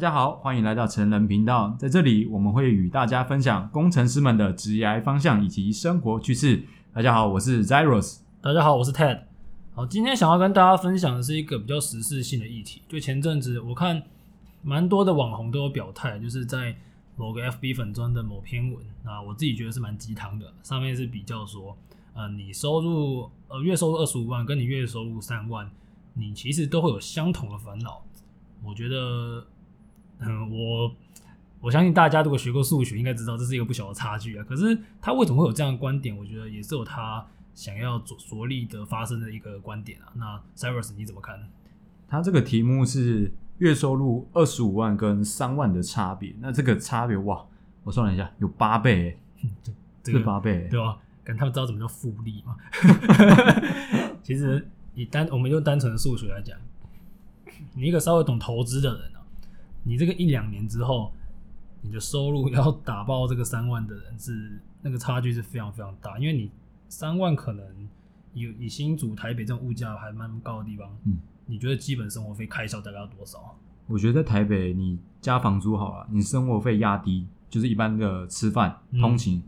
大家好，欢迎来到成人频道。在这里，我们会与大家分享工程师们的职业方向以及生活趋势。大家好，我是 Zeros。大家好，我是 Ted。好，今天想要跟大家分享的是一个比较时事性的议题。就前阵子，我看蛮多的网红都有表态，就是在某个 FB 粉专的某篇文，那我自己觉得是蛮鸡汤的。上面是比较说，呃，你收入呃月收入二十五万，跟你月收入三万，你其实都会有相同的烦恼。我觉得。嗯，我我相信大家如果学过数学，应该知道这是一个不小的差距啊。可是他为什么会有这样的观点？我觉得也是有他想要着着力的发生的一个观点啊。那 Cyrus 你怎么看？他这个题目是月收入二十五万跟三万的差别。那这个差别哇，我算了一下，有八倍 诶，这个八倍，对吧？跟他们知道怎么叫复利吗？其实以单我们用单纯的数学来讲，你一个稍微懂投资的人啊。你这个一两年之后，你的收入要打爆这个三万的人是那个差距是非常非常大，因为你三万可能以以新竹、台北这种物价还蛮高的地方，嗯，你觉得基本生活费开销大概要多少？我觉得在台北你加房租好了，你生活费压低，就是一般的吃饭、通勤、嗯、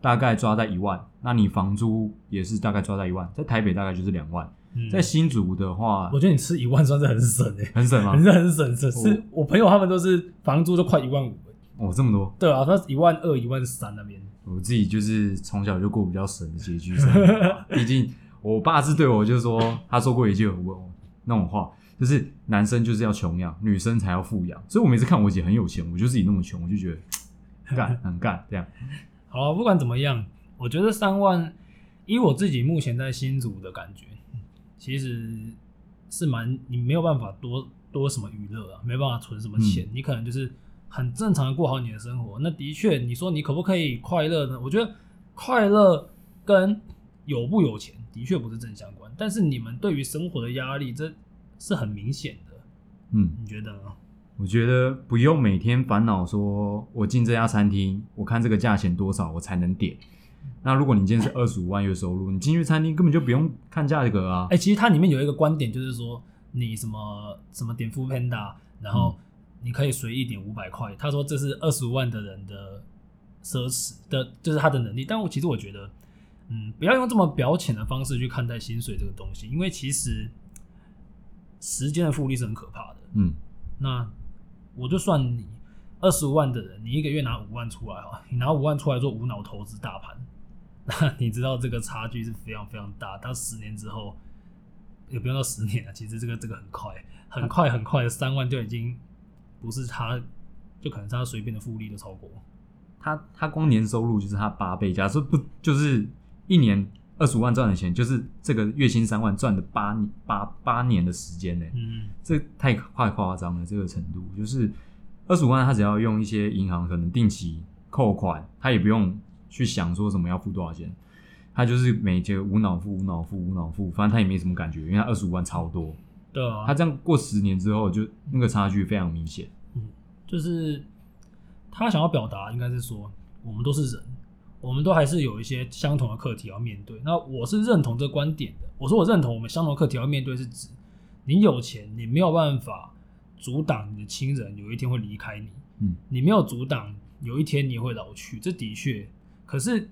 大概抓在一万，那你房租也是大概抓在一万，在台北大概就是两万。在新竹的话，我觉得你吃一万算是很省诶、欸，很省吗？很省很省，省是我朋友他们都是房租都快一万五哦，这么多？对啊，他一万二、一万三那边。我自己就是从小就过比较省的拮据生活，毕竟我爸是对我就是说，他说过一句那种话，就是男生就是要穷养，女生才要富养。所以我每次看我姐很有钱，我就自己那么穷，我就觉得 干 很干这样。好啊，不管怎么样，我觉得三万，以我自己目前在新竹的感觉。其实是蛮，你没有办法多多什么娱乐啊，没办法存什么钱，嗯，你可能就是很正常的过好你的生活。那的确，你说你可不可以快乐呢？我觉得快乐跟有不有钱的确不是正相关，但是你们对于生活的压力，这是很明显的。嗯，你觉得呢？我觉得不用每天烦恼说，我进这家餐厅，我看这个价钱多少，我才能点。那如果你今天是二十五万月收入，你进去餐厅根本就不用看价格啊。哎、欸，其实它里面有一个观点，就是说你什么什么点 foodpanda，然后你可以随意点五百块。他说这是二十五万的人的奢侈的，就是他的能力。但我其实我觉得，嗯，不要用这么表浅的方式去看待薪水这个东西，因为其实时间的复利是很可怕的。嗯，那我就算你二十五万的人，你一个月拿五万出来哈，你拿五万出来做无脑投资大盘。那你知道这个差距是非常非常大，他十年之后也不用到十年了，其实这个这个很快，很快很快的三万就已经不是他，就可能是他随便的复利都超过。他他光年收入就是他八倍，假设不就是一年二十五万赚的钱，就是这个月薪三万赚的八八八年的时间呢？嗯，这太太夸张了，这个程度就是二十五万，他只要用一些银行可能定期扣款，他也不用。去想说什么要付多少钱，他就是每节无脑付、无脑付、无脑付，反正他也没什么感觉，因为他二十五万超多。对啊，他这样过十年之后，就那个差距非常明显。嗯，就是他想要表达，应该是说我们都是人，我们都还是有一些相同的课题要面对。那我是认同这个观点的。我说我认同我们相同的课题要面对，是指你有钱，你没有办法阻挡你的亲人有一天会离开你。嗯，你没有阻挡有一天你会老去，这的确。可是，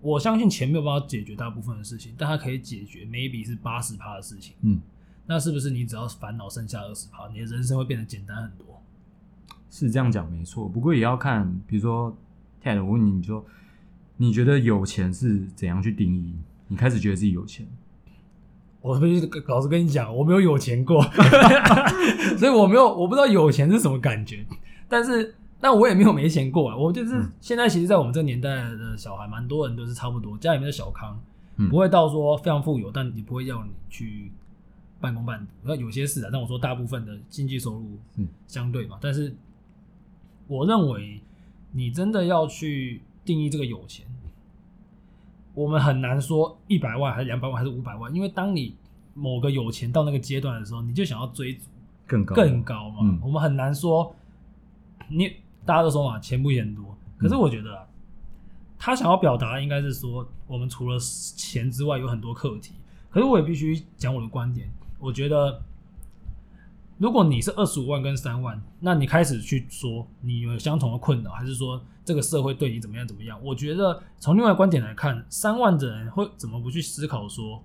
我相信钱没有办法解决大部分的事情，但它可以解决 maybe 是八十趴的事情。嗯，那是不是你只要烦恼剩下二十趴，你的人生会变得简单很多？是这样讲没错，不过也要看，比如说 Ted，我问你，你说你觉得有钱是怎样去定义？你开始觉得自己有钱？我必须老实跟你讲，我没有有钱过，所以我没有，我不知道有钱是什么感觉，但是。但我也没有没钱过啊，我就是现在，其实，在我们这个年代的小孩，蛮多人都是差不多，家里面的小康，不会到说非常富有，但也不会要你去半工半读。那有些是啊，但我说大部分的经济收入相对嘛。但是我认为，你真的要去定义这个有钱，我们很难说一百万还是两百万还是五百万，因为当你某个有钱到那个阶段的时候，你就想要追逐更高更高嘛。我们很难说你。大家都说嘛，钱不嫌多。可是我觉得啊，他想要表达的应该是说，我们除了钱之外有很多课题。可是我也必须讲我的观点，我觉得如果你是二十五万跟三万，那你开始去说你有相同的困扰，还是说这个社会对你怎么样怎么样？我觉得从另外观点来看，三万的人会怎么不去思考说，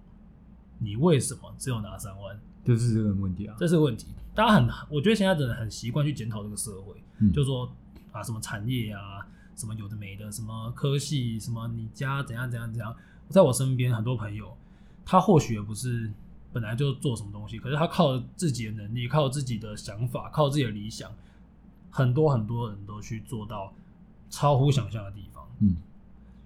你为什么只有拿三万？就是这个问题啊，这是个问题。大家很，我觉得现在的人很习惯去检讨这个社会，嗯、就说啊，什么产业啊，什么有的没的，什么科系，什么你家怎样怎样怎样。在我身边很多朋友，他或许也不是。本来就做什么东西，可是他靠自己的能力，靠自己的想法，靠自己的理想，很多很多人都去做到超乎想象的地方。嗯，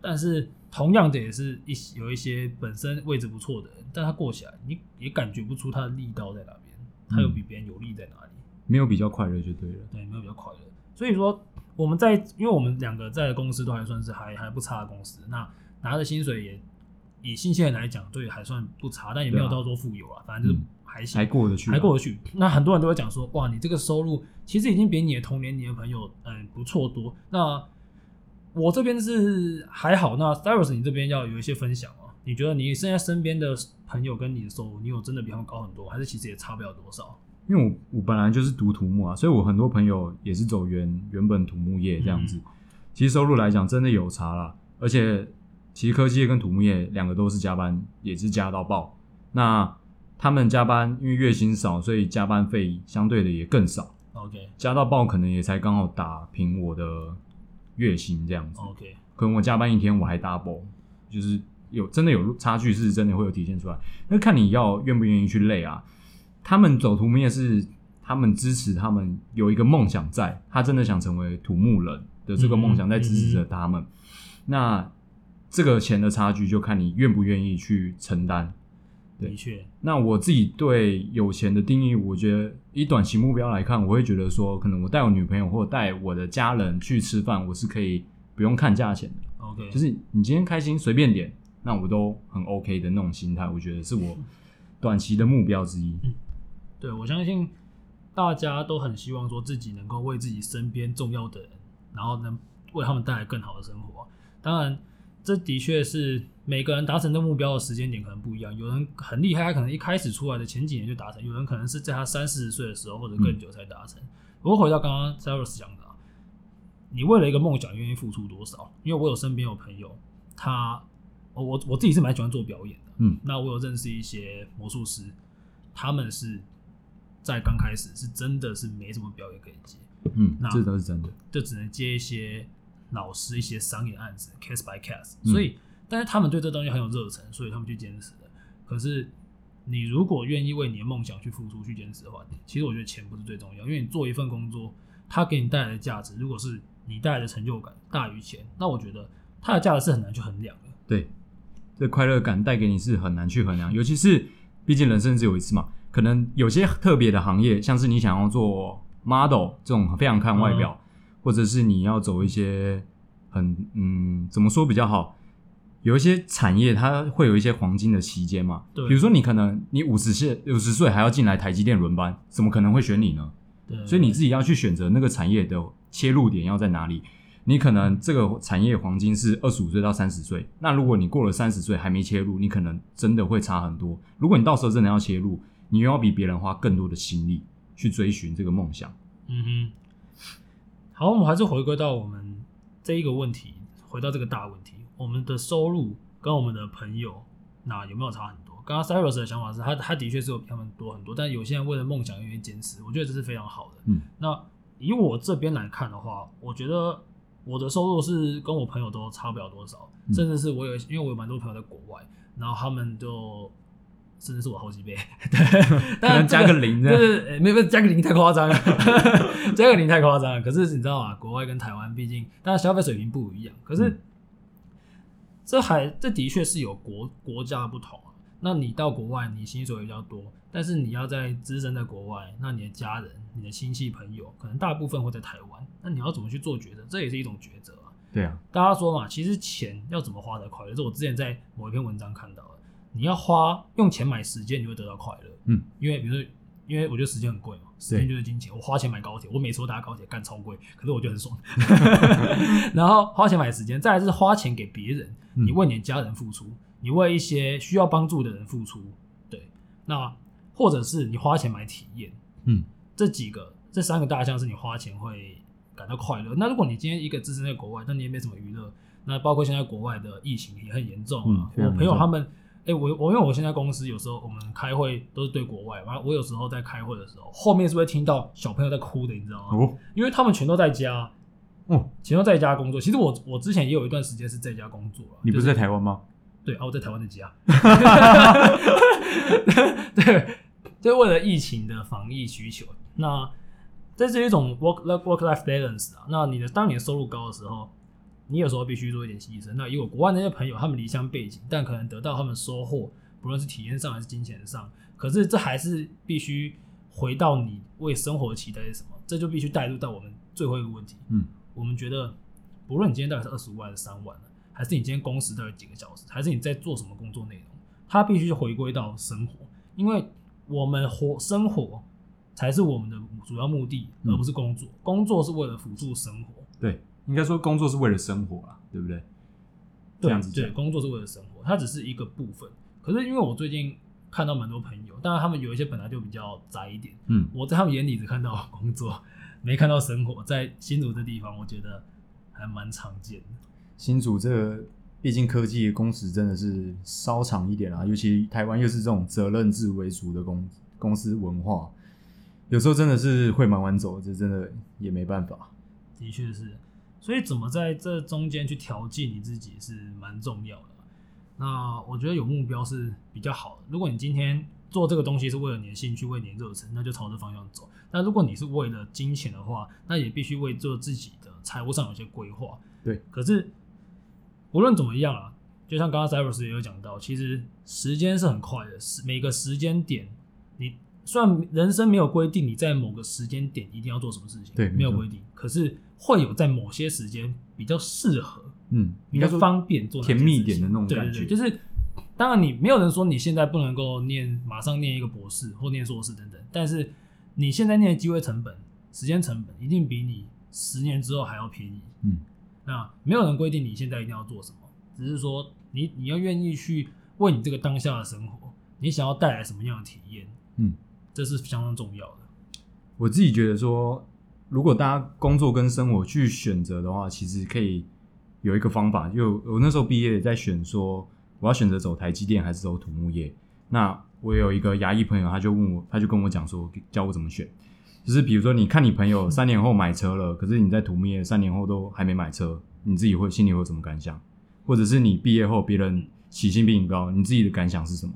但是同样的也是一有一些本身位置不错的人，但他过起来，你也感觉不出他的力道在哪边，他有比别人有力在哪里？没有比较快乐就对了。对，没有比较快乐。所以说我们在，因为我们两个在的公司都还算是还还不差的公司，那拿的薪水也。以新鲜人来讲，对，还算不差，但也没有到说富有啊，反正就是还行，还过得去，还过得去。那很多人都会讲说，哇，你这个收入其实已经比你的同年你的朋友，嗯，不错多。那我这边是还好，那 Cyrus 你这边要有一些分享啊？你觉得你现在身边的朋友跟你的收入，你有真的比他们高很多，还是其实也差不了多少？因为我我本来就是读土木啊，所以我很多朋友也是走原原本土木业这样子，嗯、其实收入来讲真的有差啦，而且。其实科技业跟土木业两个都是加班，也是加到爆。那他们加班，因为月薪少，所以加班费相对的也更少。OK，加到爆可能也才刚好打平我的月薪这样子。OK，可能我加班一天我还 double，就是有真的有差距，是真的会有体现出来。那看你要愿不愿意去累啊。他们走土木业是他们支持，他们有一个梦想在，他真的想成为土木人的这个梦想在支持着他们。嗯嗯嗯那。这个钱的差距就看你愿不愿意去承担。的确，那我自己对有钱的定义，我觉得以短期目标来看，我会觉得说，可能我带我女朋友或者带我的家人去吃饭，我是可以不用看价钱的。OK，就是你今天开心随便点，那我都很 OK 的那种心态，我觉得是我 短期的目标之一。嗯，对，我相信大家都很希望说自己能够为自己身边重要的人，然后能为他们带来更好的生活。当然。这的确是每个人达成的目标的时间点可能不一样，有人很厉害，他可能一开始出来的前几年就达成；有人可能是在他三四十岁的时候或者更久才达成。不过回到刚刚 Cyrus 讲的，你为了一个梦想愿意付出多少？因为我有身边有朋友，他我我自己是蛮喜欢做表演的，嗯，那我有认识一些魔术师，他们是在刚开始是真的是没什么表演可以接，嗯，那这倒是真的，就只能接一些。老师一些商业案子，case by case，所以，但是他们对这东西很有热忱，所以他们去坚持的。可是，你如果愿意为你的梦想去付出、去坚持的话，其实我觉得钱不是最重要，因为你做一份工作，它给你带来的价值，如果是你带来的成就感大于钱，那我觉得它的价值是很难去衡量的。对，这快乐感带给你是很难去衡量，尤其是毕竟人生只有一次嘛。可能有些特别的行业，像是你想要做 model 这种非常看外表。嗯或者是你要走一些很嗯，怎么说比较好？有一些产业它会有一些黄金的期间嘛。对。比如说你可能你五十岁五十岁还要进来台积电轮班，怎么可能会选你呢？对。所以你自己要去选择那个产业的切入点要在哪里。你可能这个产业黄金是二十五岁到三十岁，那如果你过了三十岁还没切入，你可能真的会差很多。如果你到时候真的要切入，你又要比别人花更多的心力去追寻这个梦想。嗯哼。好，我们还是回归到我们这一个问题，回到这个大问题，我们的收入跟我们的朋友，那有没有差很多？刚刚 Cyrus 的想法是他，他的确是有比他们多很多，但有些人为了梦想愿意坚持，我觉得这是非常好的。嗯，那以我这边来看的话，我觉得我的收入是跟我朋友都差不了多少，嗯、甚至是我有，因为我有蛮多朋友在国外，然后他们就。甚至是我好几倍，对，当然加个零，就是没有加个零太夸张了，加个零太夸张了。可是你知道吗？国外跟台湾毕竟，当然消费水平不一样。可是、嗯、这还这的确是有国国家不同啊。那你到国外，你薪水比较多，但是你要在资深在国外，那你的家人、你的亲戚朋友，可能大部分会在台湾。那你要怎么去做抉择？这也是一种抉择啊。对啊，大家说嘛，其实钱要怎么花才快乐？这是我之前在某一篇文章看到的。你要花用钱买时间，你会得到快乐。嗯，因为比如说，因为我觉得时间很贵嘛，时间就是金钱。我花钱买高铁，我每次都搭高铁干超贵，可是我觉得很爽。然后花钱买时间，再来是花钱给别人，你为你的家人付出，你为一些需要帮助的人付出。对，那或者是你花钱买体验。嗯，这几个这三个大项是你花钱会感到快乐。那如果你今天一个置身在国外，那你也没什么娱乐。那包括现在国外的疫情也很严重啊。嗯、我朋友他们，哎、欸，我我因为我现在公司有时候我们开会都是对国外，然后我有时候在开会的时候，后面是不是会听到小朋友在哭的，你知道吗？哦，因为他们全都在家，哦，全都在家工作。其实我我之前也有一段时间是在家工作，你不是在台湾吗？对啊，我在台湾的家。对，就为了疫情的防疫需求。那这是一种 work work life balance 啊。那你的当你的收入高的时候。你有时候必须做一点牺牲。那以我国外那些朋友，他们离乡背景，但可能得到他们收获，不论是体验上还是金钱上。可是这还是必须回到你为生活的期待是什么？这就必须带入到我们最后一个问题。嗯，我们觉得，不论你今天到底是二十五万还是三万，还是你今天工时到底几个小时，还是你在做什么工作内容，它必须回归到生活，因为我们活生活才是我们的主要目的，而不是工作。工作是为了辅助生活。对。应该说，工作是为了生活啊，对不对？对，这样子对，工作是为了生活，它只是一个部分。可是因为我最近看到蛮多朋友，当然他们有一些本来就比较宅一点，嗯，我在他们眼里只看到工作，没看到生活。在新竹这地方，我觉得还蛮常见的。新竹这个，毕竟科技的工时真的是稍长一点啊，尤其台湾又是这种责任制为主的公公司文化，有时候真的是会蛮晚走，这真的也没办法。的确是。所以怎么在这中间去调剂你自己是蛮重要的。那我觉得有目标是比较好的。如果你今天做这个东西是为了你的兴趣、为你的热忱，那就朝这方向走。那如果你是为了金钱的话，那也必须为做自己的财务上有些规划。对。可是无论怎么样啊，就像刚刚 Cyrus 也有讲到，其实时间是很快的，每个时间点，你虽然人生没有规定你在某个时间点一定要做什么事情，对，没有规定，可是。会有在某些时间比较适合，嗯，比较方便做甜蜜一点的那种感觉。对对对，就是当然你没有人说你现在不能够念，马上念一个博士或念硕士等等，但是你现在念的机会成本、时间成本一定比你十年之后还要便宜。嗯，那没有人规定你现在一定要做什么，只是说你你要愿意去为你这个当下的生活，你想要带来什么样的体验，嗯，这是相当重要的。我自己觉得说。如果大家工作跟生活去选择的话，其实可以有一个方法。就我那时候毕业在选，说我要选择走台积电还是走土木业。那我有一个牙医朋友，他就问我，他就跟我讲说，教我怎么选。就是比如说，你看你朋友三年后买车了，可是你在土木业三年后都还没买车，你自己会心里会有什么感想？或者是你毕业后别人起薪比你高，你自己的感想是什么？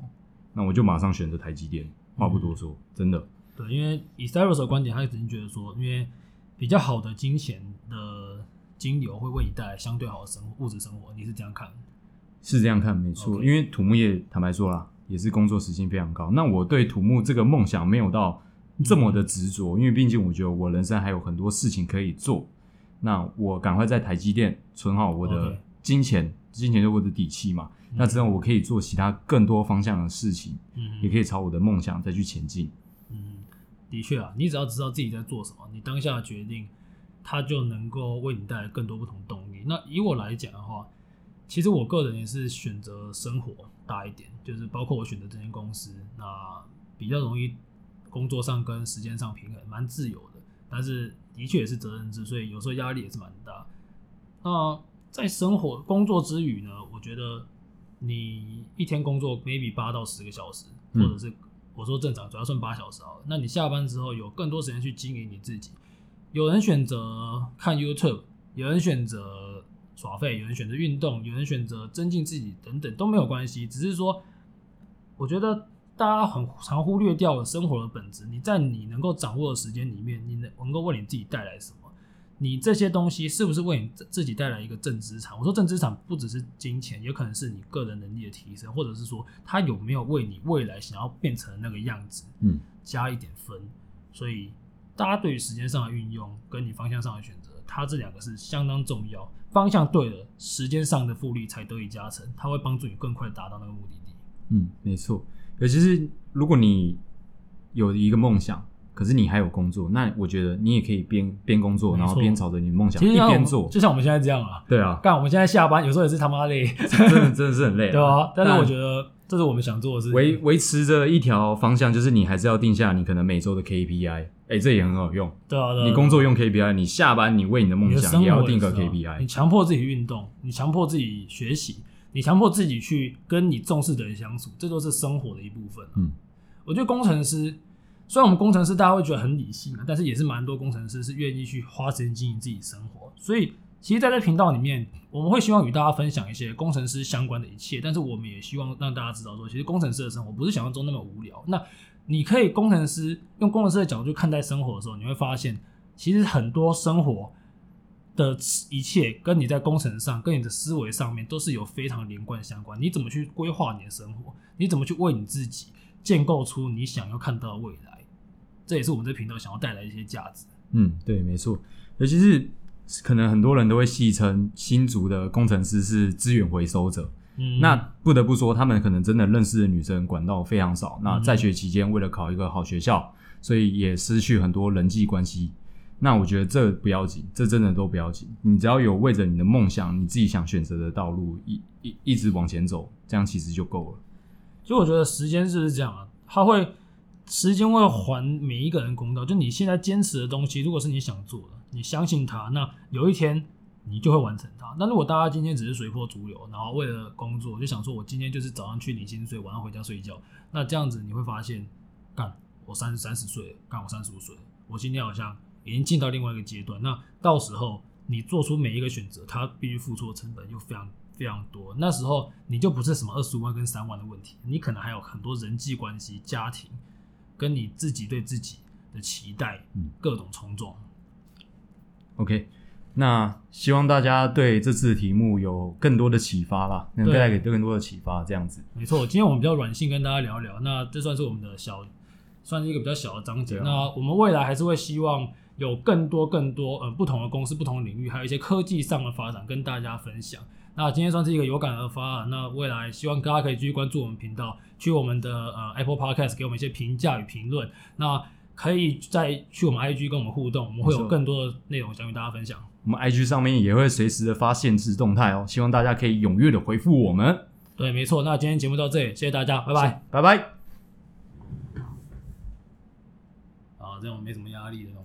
那我就马上选择台积电，话不多说，嗯、真的。对，因为以 Cyrus 的观点，他只是觉得说，因为比较好的金钱的金流会为你带来相对好的生活，物质生活，你是这样看？是这样看，没错。因为土木业坦白说啦，也是工作时薪非常高。那我对土木这个梦想没有到这么的执着，嗯、因为毕竟我觉得我人生还有很多事情可以做。那我赶快在台积电存好我的金钱.金钱就是我的底气嘛。嗯、那这样我可以做其他更多方向的事情，嗯，也可以朝我的梦想再去前进。嗯的确啊，你只要知道自己在做什么，你当下的决定，它就能够为你带来更多不同动力。那以我来讲的话，其实我个人也是选择生活大一点，就是包括我选择这间公司，那比较容易工作上跟时间上平衡，蛮自由的。但是的确也是责任制，所以有时候压力也是蛮大。那在生活工作之余呢，我觉得你一天工作 maybe 八到十个小时，或者是。我说正常，主要算八小时好了。那你下班之后有更多时间去经营你自己。有人选择看 YouTube，有人选择耍废，有人选择运动，有人选择增进自己，等等都没有关系。只是说，我觉得大家很常忽略掉了生活的本质。你在你能够掌握的时间里面，你能能够为你自己带来什么？你这些东西是不是为你自己带来一个正资产？我说正资产不只是金钱，也可能是你个人能力的提升，或者是说它有没有为你未来想要变成那个样子，嗯，加一点分。所以大家对于时间上的运用跟你方向上的选择，它这两个是相当重要。方向对了，时间上的复利才得以加成，它会帮助你更快达到那个目的地。嗯，没错。尤其是如果你有一个梦想，可是你还有工作，那我觉得你也可以边边工作，然后边朝着你的梦想一边做，就像我们现在这样啊。对啊，干我们现在下班有时候也是他妈累，真的真的是很累，对啊。但是我觉得这是我们想做的事情，维维持着一条方向，就是你还是要定下你可能每周的 KPI，哎、欸，这也很好用。对啊，对啊，你工作用 KPI，你下班你为你的梦想也要定个 KPI。你强迫自己运动，你强迫自己学习，你强迫自己去跟你重视的人相处，这都是生活的一部分。嗯，我觉得工程师。虽然我们工程师大家会觉得很理性啊，但是也是蛮多工程师是愿意去花时间经营自己生活。所以，其实在这频道里面，我们会希望与大家分享一些工程师相关的一切。但是，我们也希望让大家知道说，其实工程师的生活不是想象中那么无聊。那你可以工程师用工程师的角度去看待生活的时候，你会发现，其实很多生活的一切跟你在工程上、跟你的思维上面都是有非常连贯相关。你怎么去规划你的生活？你怎么去为你自己建构出你想要看到的未来？这也是我们这频道想要带来一些价值。嗯，对，没错。尤其是可能很多人都会戏称新竹的工程师是资源回收者。嗯，那不得不说，他们可能真的认识的女生管道非常少。那在学期间，为了考一个好学校，所以也失去很多人际关系。那我觉得这不要紧，这真的都不要紧。你只要有为着你的梦想，你自己想选择的道路，一一一直往前走，这样其实就够了。所以我觉得时间是不是这样啊？他会。时间会还每一个人公道。就你现在坚持的东西，如果是你想做的，你相信它，那有一天你就会完成它。那如果大家今天只是随波逐流，然后为了工作就想说，我今天就是早上去领薪水，晚上回家睡觉，那这样子你会发现，干我三三十岁，干我三十五岁，我今天好像已经进到另外一个阶段。那到时候你做出每一个选择，它必须付出的成本又非常非常多。那时候你就不是什么二十五万跟三万的问题，你可能还有很多人际关系、家庭。跟你自己对自己的期待，嗯，各种冲撞。OK，那希望大家对这次的题目有更多的启发啦，能带给更多的启发，这样子。没错，今天我们比较软性跟大家聊聊，那这算是我们的小，算是一个比较小的章节。啊、那我们未来还是会希望有更多更多，呃，不同的公司、不同的领域，还有一些科技上的发展跟大家分享。那今天算是一个有感而发啊，那未来希望大家可以继续关注我们频道，去我们的呃 Apple Podcast 给我们一些评价与评论。那可以再去我们 IG 跟我们互动，我们会有更多的内容想与大家分享。我们 IG 上面也会随时的发限制动态哦，希望大家可以踊跃的回复我们。对，没错。那今天节目到这里，谢谢大家，拜拜，拜拜。啊，这种没什么压力的东西。